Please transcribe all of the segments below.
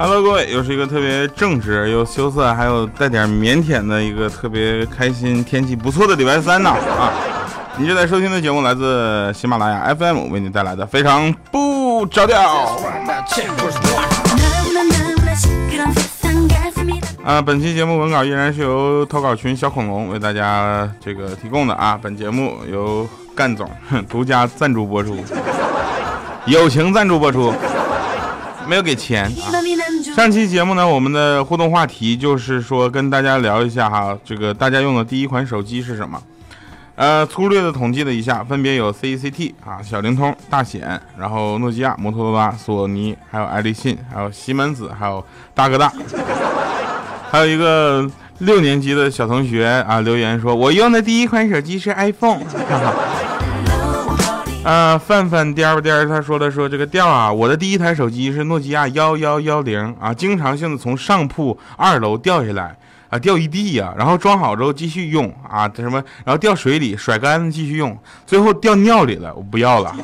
Hello，各位，又是一个特别正直又羞涩，还有带点腼腆的一个特别开心、天气不错的礼拜三呢啊！你正在收听的节目来自喜马拉雅 FM 为你带来的非常不着调。啊，本期节目文稿依然是由投稿群小恐龙为大家这个提供的啊。本节目由干总独家赞助播出，友情赞助播出。没有给钱啊！上期节目呢，我们的互动话题就是说跟大家聊一下哈，这个大家用的第一款手机是什么？呃，粗略的统计了一下，分别有 CCT 啊、小灵通、大显，然后诺基亚、摩托罗拉、索尼，还有爱立信，还有西门子，还有大哥大，还有一个六年级的小同学啊留言说，我用的第一款手机是 iPhone。啊，范范颠颠，他说了说这个调啊，我的第一台手机是诺基亚幺幺幺零啊，经常性的从上铺二楼掉下来啊，掉一地呀，然后装好之后继续用啊，什么，然后掉水里甩干继续用，最后掉尿里了，我不要了。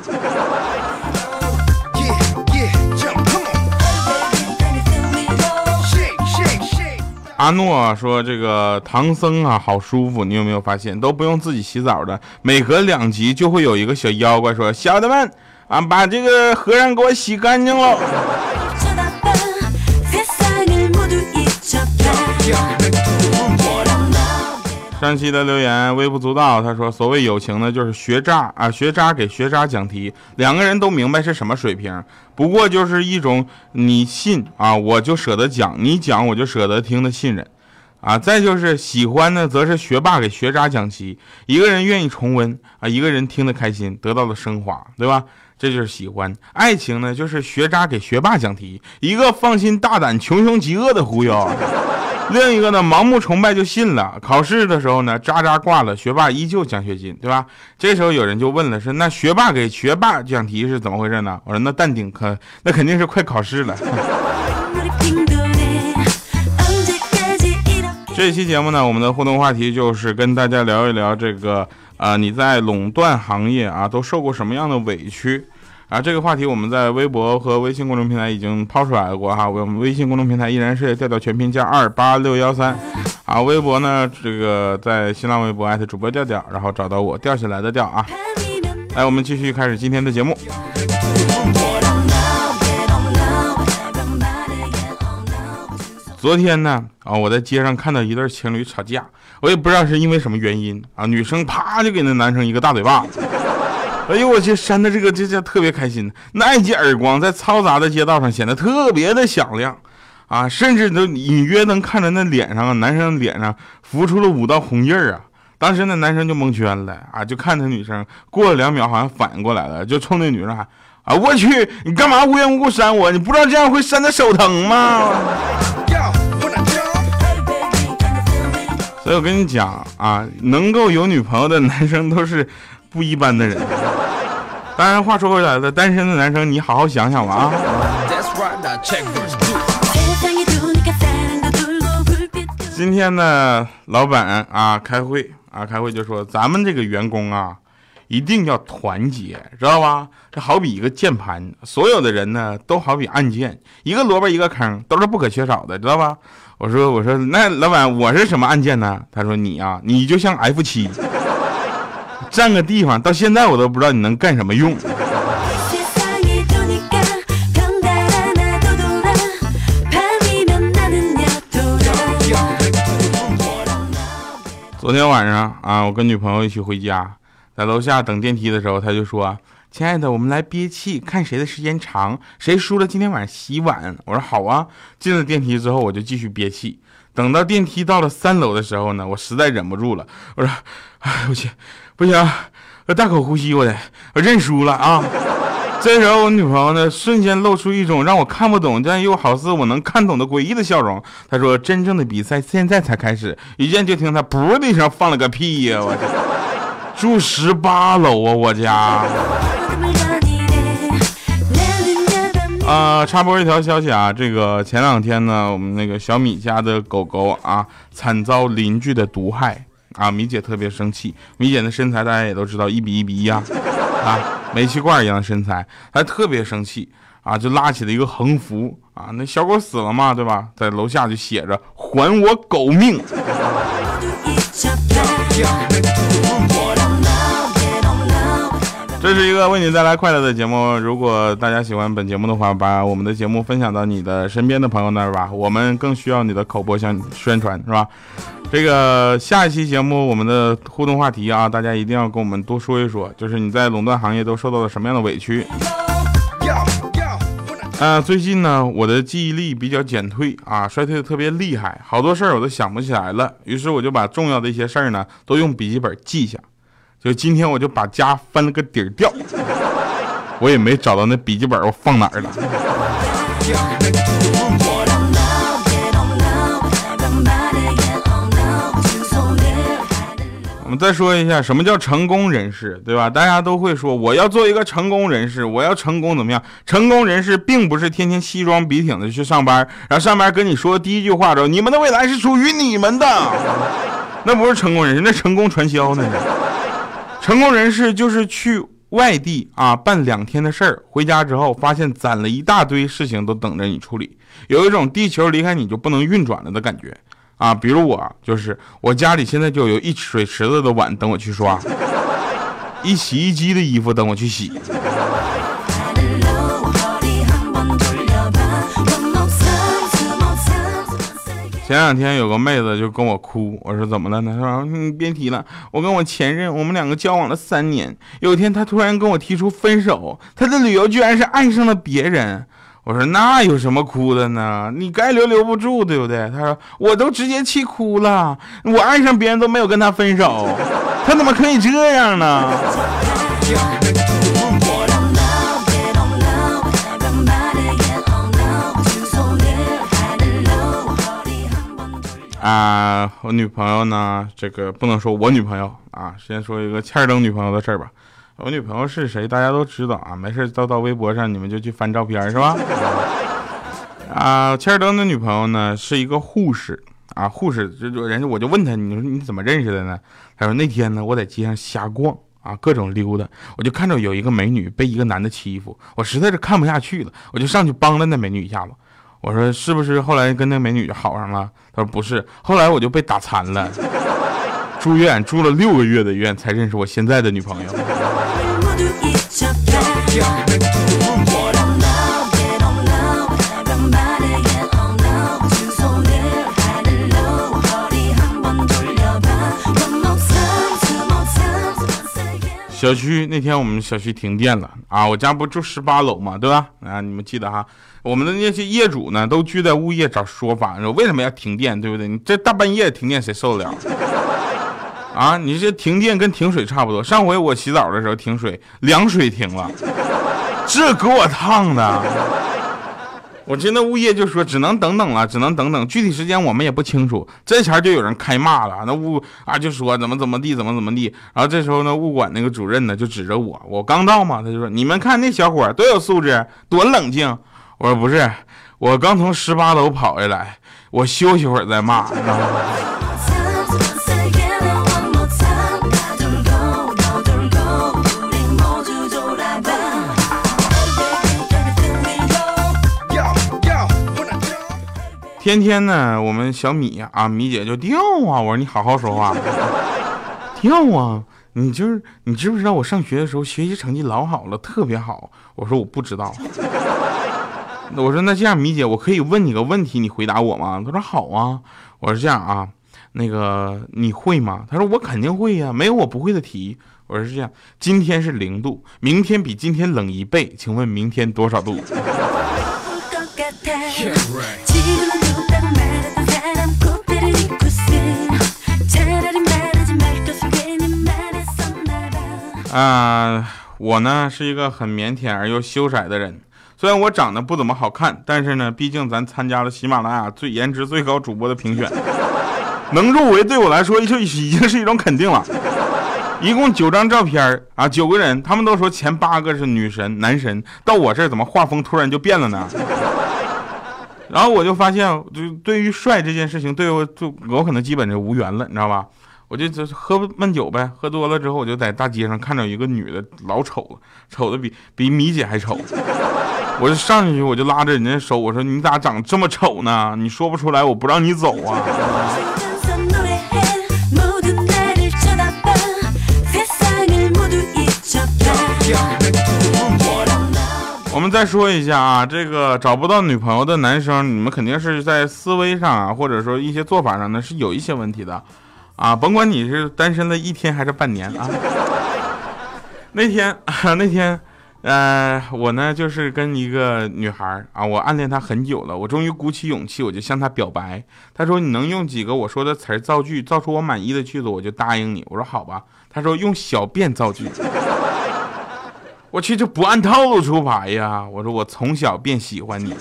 阿诺说：“这个唐僧啊，好舒服。你有没有发现，都不用自己洗澡的，每隔两集就会有一个小妖怪说：‘小的们啊，把这个和尚给我洗干净了。’”上期的留言微不足道，他说：“所谓友情呢，就是学渣啊，学渣给学渣讲题，两个人都明白是什么水平，不过就是一种你信啊，我就舍得讲；你讲，我就舍得听的信任啊。再就是喜欢呢，则是学霸给学渣讲题，一个人愿意重温啊，一个人听得开心，得到了升华，对吧？这就是喜欢。爱情呢，就是学渣给学霸讲题，一个放心大胆，穷凶极恶的忽悠。”另一个呢，盲目崇拜就信了。考试的时候呢，渣渣挂了，学霸依旧奖学金，对吧？这时候有人就问了，说那学霸给学霸讲题是怎么回事呢？我说那淡定，可那肯定是快考试了。这期节目呢，我们的互动话题就是跟大家聊一聊这个啊，你在垄断行业啊都受过什么样的委屈？啊，这个话题我们在微博和微信公众平台已经抛出来过哈。我们微信公众平台依然是调调全拼加二八六幺三，啊，微博呢这个在新浪微博艾特主播调调，然后找到我掉下来的调啊。来，我们继续开始今天的节目。昨天呢，啊，我在街上看到一对情侣吵架，我也不知道是因为什么原因啊，女生啪就给那男生一个大嘴巴子。哎呦我去，扇的这个这这特别开心，那一记耳光在嘈杂的街道上显得特别的响亮，啊，甚至都隐约能看着那脸上啊，男生脸上浮出了五道红印儿啊。当时那男生就蒙圈了啊，就看那女生，过了两秒好像反应过来了，就冲那女生喊啊，我去，你干嘛无缘无故扇我？你不知道这样会扇的手疼吗？所以我跟你讲啊，能够有女朋友的男生都是。不一般的人，当然话说回来了，单身的男生你好好想想吧啊！今天呢，老板啊开会啊开会就说咱们这个员工啊一定要团结，知道吧？这好比一个键盘，所有的人呢都好比按键，一个萝卜一个坑，都是不可缺少的，知道吧？我说我说那老板我是什么按键呢？他说你呀，你就像 F 七。占个地方，到现在我都不知道你能干什么用。昨天晚上啊，我跟女朋友一起回家，在楼下等电梯的时候，她就说：“亲爱的，我们来憋气，看谁的时间长，谁输了今天晚上洗碗。”我说：“好啊。”进了电梯之后，我就继续憋气。等到电梯到了三楼的时候呢，我实在忍不住了，我说：“哎，我去。”不行，我大口呼吸，我得，我认输了啊！这时候我女朋友呢，瞬间露出一种让我看不懂，但又好似我能看懂的诡异的笑容。她说：“真正的比赛现在才开始。”一见就听她噗的一声放了个屁呀！我住十八楼啊，我家。啊，插播一条消息啊，这个前两天呢，我们那个小米家的狗狗啊，惨遭邻居的毒害啊，米姐特别生气。米姐的身材大家也都知道，一比一比一啊，啊，煤气罐一样的身材，她特别生气啊，就拉起了一个横幅啊，那小狗死了嘛，对吧？在楼下就写着“还我狗命”。这是一个为你带来快乐的节目。如果大家喜欢本节目的话，把我们的节目分享到你的身边的朋友那儿吧。我们更需要你的口播向宣传，是吧？这个下一期节目我们的互动话题啊，大家一定要跟我们多说一说，就是你在垄断行业都受到了什么样的委屈？呃，最近呢，我的记忆力比较减退啊，衰退的特别厉害，好多事儿我都想不起来了。于是我就把重要的一些事儿呢，都用笔记本记下。就今天我就把家翻了个底儿掉，我也没找到那笔记本，我放哪儿了？我们再说一下什么叫成功人士，对吧？大家都会说我要做一个成功人士，我要成功怎么样？成功人士并不是天天西装笔挺的去上班，然后上班跟你说第一句话说你们的未来是属于你们的，那不是成功人士，那成功传销呢？成功人士就是去外地啊办两天的事儿，回家之后发现攒了一大堆事情都等着你处理，有一种地球离开你就不能运转了的感觉啊！比如我就是我家里现在就有一水池子的碗等我去刷，一洗衣机的衣服等我去洗。前两天有个妹子就跟我哭，我说怎么了呢？她说你别提了，我跟我前任，我们两个交往了三年，有一天他突然跟我提出分手，他的理由居然是爱上了别人。我说那有什么哭的呢？你该留留不住，对不对？他说我都直接气哭了，我爱上别人都没有跟他分手，他怎么可以这样呢？啊，我女朋友呢？这个不能说我女朋友啊，先说一个欠儿登女朋友的事儿吧。我女朋友是谁？大家都知道啊，没事到到微博上你们就去翻照片是吧？啊，欠儿登的女朋友呢是一个护士啊，护士就就人家我就问他，你说你怎么认识的呢？他说那天呢我在街上瞎逛啊，各种溜达，我就看着有一个美女被一个男的欺负，我实在是看不下去了，我就上去帮了那美女一下子。我说是不是后来跟那美女好上了？他说不是，后来我就被打残了，住院住了六个月的院才认识我现在的女朋友。小区那天我们小区停电了啊！我家不住十八楼嘛，对吧？啊，你们记得哈？我们的那些业主呢，都聚在物业找说法，说为什么要停电，对不对？你这大半夜停电谁受得了？啊，你这停电跟停水差不多。上回我洗澡的时候停水，凉水停了，这给我烫的。我听那物业就说只能等等了，只能等等，具体时间我们也不清楚。这前就有人开骂了，那物啊就说怎么怎么地，怎么怎么地。然后这时候呢，物管那个主任呢就指着我，我刚到嘛，他就说你们看那小伙多有素质，多冷静。我说不是，我刚从十八楼跑下来，我休息会儿再骂。你知道吗天天呢，我们小米啊，米姐就掉啊。我说你好好说话，掉啊！你就是你知不知道我上学的时候学习成绩老好了，特别好。我说我不知道。我说那这样，米姐，我可以问你个问题，你回答我吗？她说好啊。我说这样啊，那个你会吗？她说我肯定会呀，没有我不会的题。我说是这样，今天是零度，明天比今天冷一倍，请问明天多少度？啊，我呢是一个很腼腆而又羞涩的人。虽然我长得不怎么好看，但是呢，毕竟咱参加了喜马拉雅最颜值最高主播的评选，能入围对我来说就已经是一种肯定了。一共九张照片啊，九个人，他们都说前八个是女神男神，到我这儿怎么画风突然就变了呢？然后我就发现，就对于帅这件事情，对我就我可能基本就无缘了，你知道吧？我就就喝闷酒呗，喝多了之后，我就在大街上看到一个女的，老丑了，丑的比比米姐还丑。我就上去，我就拉着人家手，我说你咋长这么丑呢？你说不出来，我不让你走啊。我们再说一下啊，这个找不到女朋友的男生，你们肯定是在思维上啊，或者说一些做法上呢，是有一些问题的，啊，甭管你是单身了一天还是半年啊。那天啊，那天，呃，我呢就是跟一个女孩啊，我暗恋她很久了，我终于鼓起勇气，我就向她表白。她说：“你能用几个我说的词造句，造出我满意的句子，我就答应你。”我说：“好吧。”她说：“用小便造句。”我去，就不按套路出牌呀！我说我从小便喜欢你。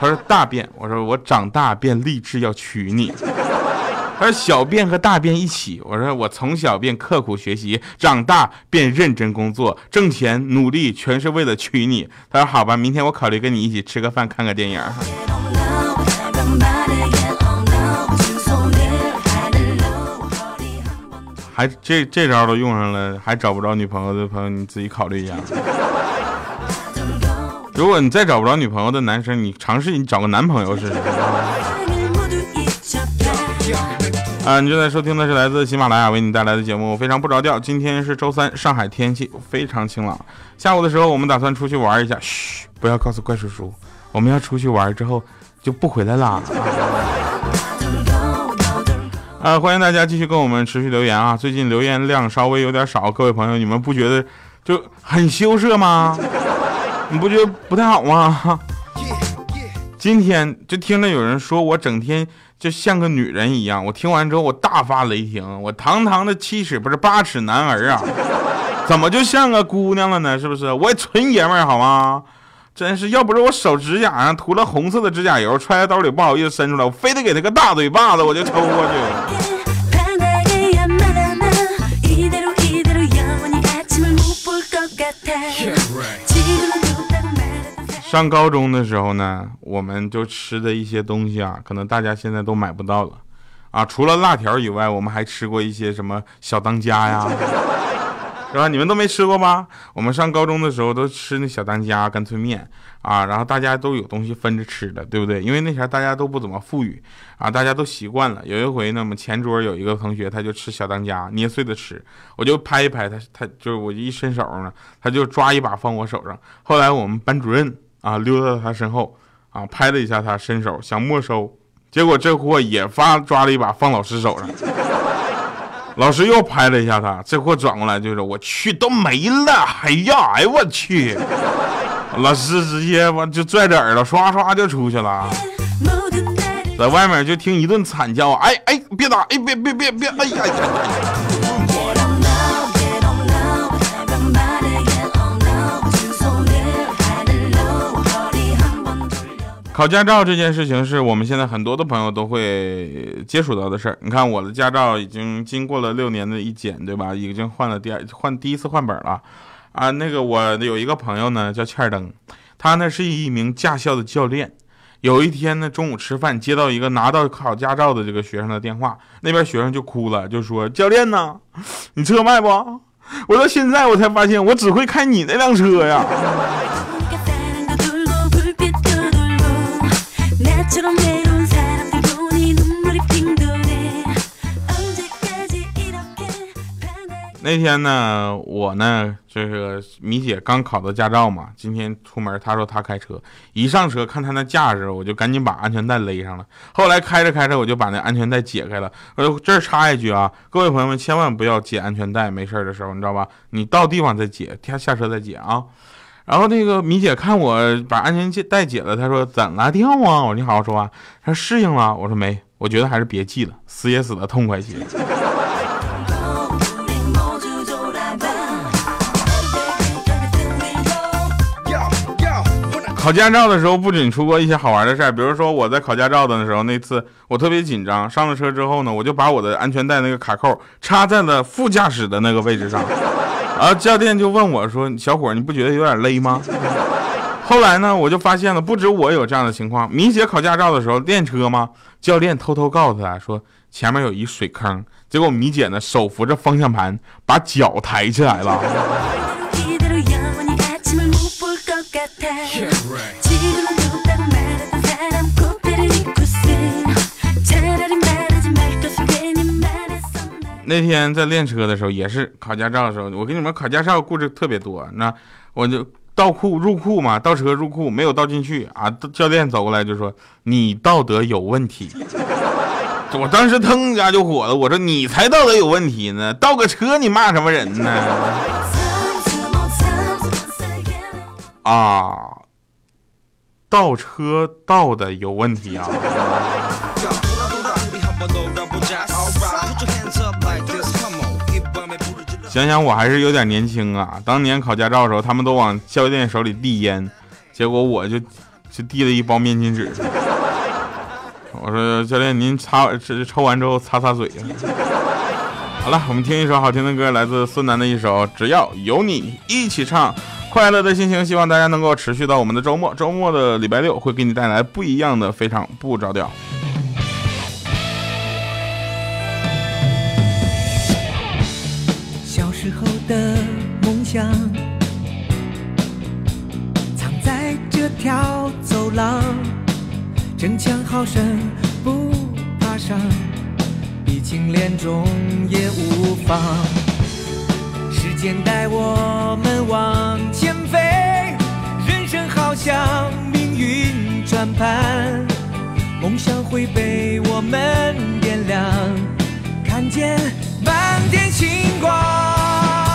他说大便，我说我长大便立志要娶你。他说小便和大便一起，我说我从小便刻苦学习，长大便认真工作，挣钱努力，全是为了娶你。他说好吧，明天我考虑跟你一起吃个饭，看个电影。还这这招都用上了，还找不着女朋友的朋友，你自己考虑一下。如果你再找不着女朋友的男生，你尝试你找个男朋友试试。啊，你正在收听的是来自喜马拉雅为你带来的节目《非常不着调》。今天是周三，上海天气非常晴朗。下午的时候，我们打算出去玩一下。嘘，不要告诉怪叔叔，我们要出去玩之后就不回来了。啊，欢迎大家继续跟我们持续留言啊！最近留言量稍微有点少，各位朋友，你们不觉得就很羞涩吗？你不觉得不太好吗？今天就听着有人说我整天就像个女人一样，我听完之后我大发雷霆，我堂堂的七尺不是八尺男儿啊，怎么就像个姑娘了呢？是不是？我也纯爷们儿好吗？真是，要不是我手指甲上涂了红色的指甲油，揣在兜里不好意思伸出来，我非得给他个大嘴巴子，我就抽过去。上高中的时候呢，我们就吃的一些东西啊，可能大家现在都买不到了啊。除了辣条以外，我们还吃过一些什么小当家呀。是吧？你们都没吃过吧？我们上高中的时候都吃那小当家干脆面啊，然后大家都有东西分着吃的，对不对？因为那前大家都不怎么富裕啊，大家都习惯了。有一回呢，我们前桌有一个同学，他就吃小当家捏碎的吃，我就拍一拍他，他就是我一伸手呢，他就抓一把放我手上。后来我们班主任啊溜到他身后啊拍了一下他，伸手想没收，结果这货也发抓了一把放老师手上。老师又拍了一下他，这货转过来就说：“我去，都没了！哎呀，哎我去！”老师直接完就拽着耳朵，刷刷就出去了，在外面就听一顿惨叫：“哎哎，别打！哎别别别别！哎呀！”考驾照这件事情是我们现在很多的朋友都会接触到的事儿。你看我的驾照已经经过了六年的一检，对吧？已经换了第二换第一次换本了，啊，那个我有一个朋友呢叫欠登，他呢是一名驾校的教练。有一天呢中午吃饭，接到一个拿到考驾照的这个学生的电话，那边学生就哭了，就说：“教练呢，你车卖不？我到现在我才发现我只会开你那辆车呀。”那天呢，我呢，这个米姐刚考的驾照嘛，今天出门，她说她开车，一上车看她那架势，我就赶紧把安全带勒上了。后来开着开着，我就把那安全带解开了。呃，这儿插一句啊，各位朋友们千万不要解安全带，没事的时候，你知道吧？你到地方再解，下下车再解啊。然后那个米姐看我把安全带解了，她说怎了掉啊？我说你好好说话。她说适应了。我说没，我觉得还是别系了，死也死的痛快些。考驾照的时候不仅出过一些好玩的事儿，比如说我在考驾照的时候，那次我特别紧张，上了车之后呢，我就把我的安全带那个卡扣插在了副驾驶的那个位置上，然后教练就问我说：“小伙，你不觉得有点勒吗？”后来呢，我就发现了，不止我有这样的情况。米姐考驾照的时候练车吗？教练偷偷告诉她说前面有一水坑，结果米姐呢手扶着方向盘，把脚抬起来了。那天在练车的时候，也是考驾照的时候，我跟你们考驾照故事特别多。那我就倒库入库嘛，倒车入库没有倒进去啊。教练走过来就说：“你道德有问题。”我当时腾一下就火了，我说：“你才道德有问题呢，倒个车你骂什么人呢？” 啊，倒车倒的有问题啊！想想我还是有点年轻啊！当年考驾照的时候，他们都往教练手里递烟，结果我就就递了一包面巾纸。我说：“教练，您擦这抽完之后擦擦嘴。”好了，我们听一首好听的歌，来自孙楠的一首《只要有你一起唱》，快乐的心情，希望大家能够持续到我们的周末。周末的礼拜六会给你带来不一样的，非常不着调。时候的梦想，藏在这条走廊，争强好胜不怕伤，鼻青脸肿也无妨。时间带我们往前飞，人生好像命运转盘，梦想会被我们点亮，看见满天星光。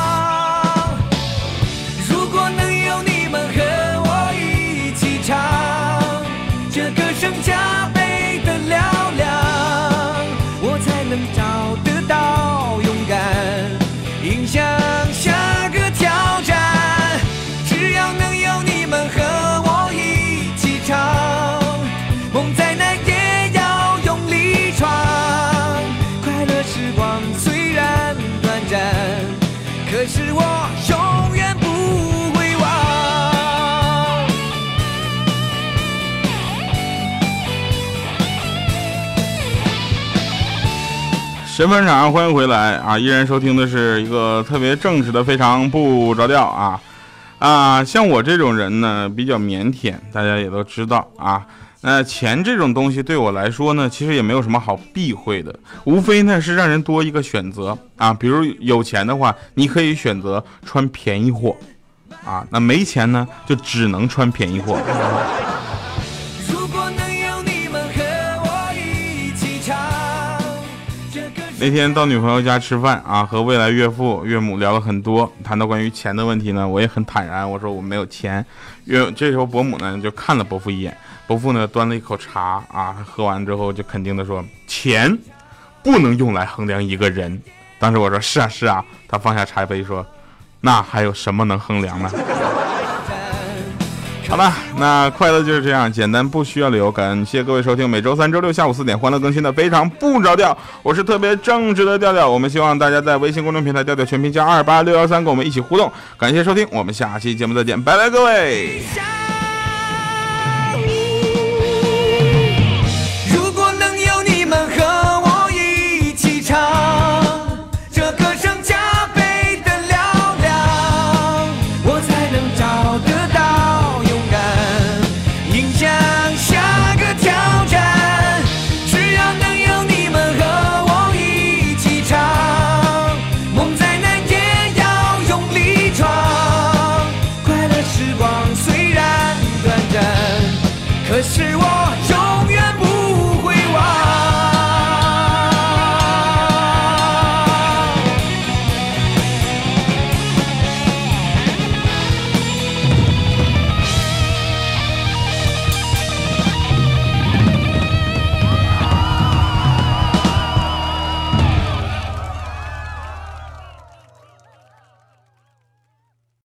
神分场，欢迎回来啊！依然收听的是一个特别正直的，非常不着调啊啊！像我这种人呢，比较腼腆，大家也都知道啊。那钱这种东西对我来说呢，其实也没有什么好避讳的，无非呢是让人多一个选择啊。比如有钱的话，你可以选择穿便宜货啊；那没钱呢，就只能穿便宜货。那天到女朋友家吃饭啊，和未来岳父岳母聊了很多，谈到关于钱的问题呢，我也很坦然，我说我没有钱。岳这时候伯母呢就看了伯父一眼，伯父呢端了一口茶啊，喝完之后就肯定的说，钱不能用来衡量一个人。当时我说是啊是啊，他放下茶杯说，那还有什么能衡量呢？好了，那快乐就是这样简单，不需要理由。感谢各位收听每周三、周六下午四点欢乐更新的非常不着调，我是特别正直的调调。我们希望大家在微信公众平台调调全拼加二八六幺三跟我们一起互动。感谢收听，我们下期节目再见，拜拜，各位。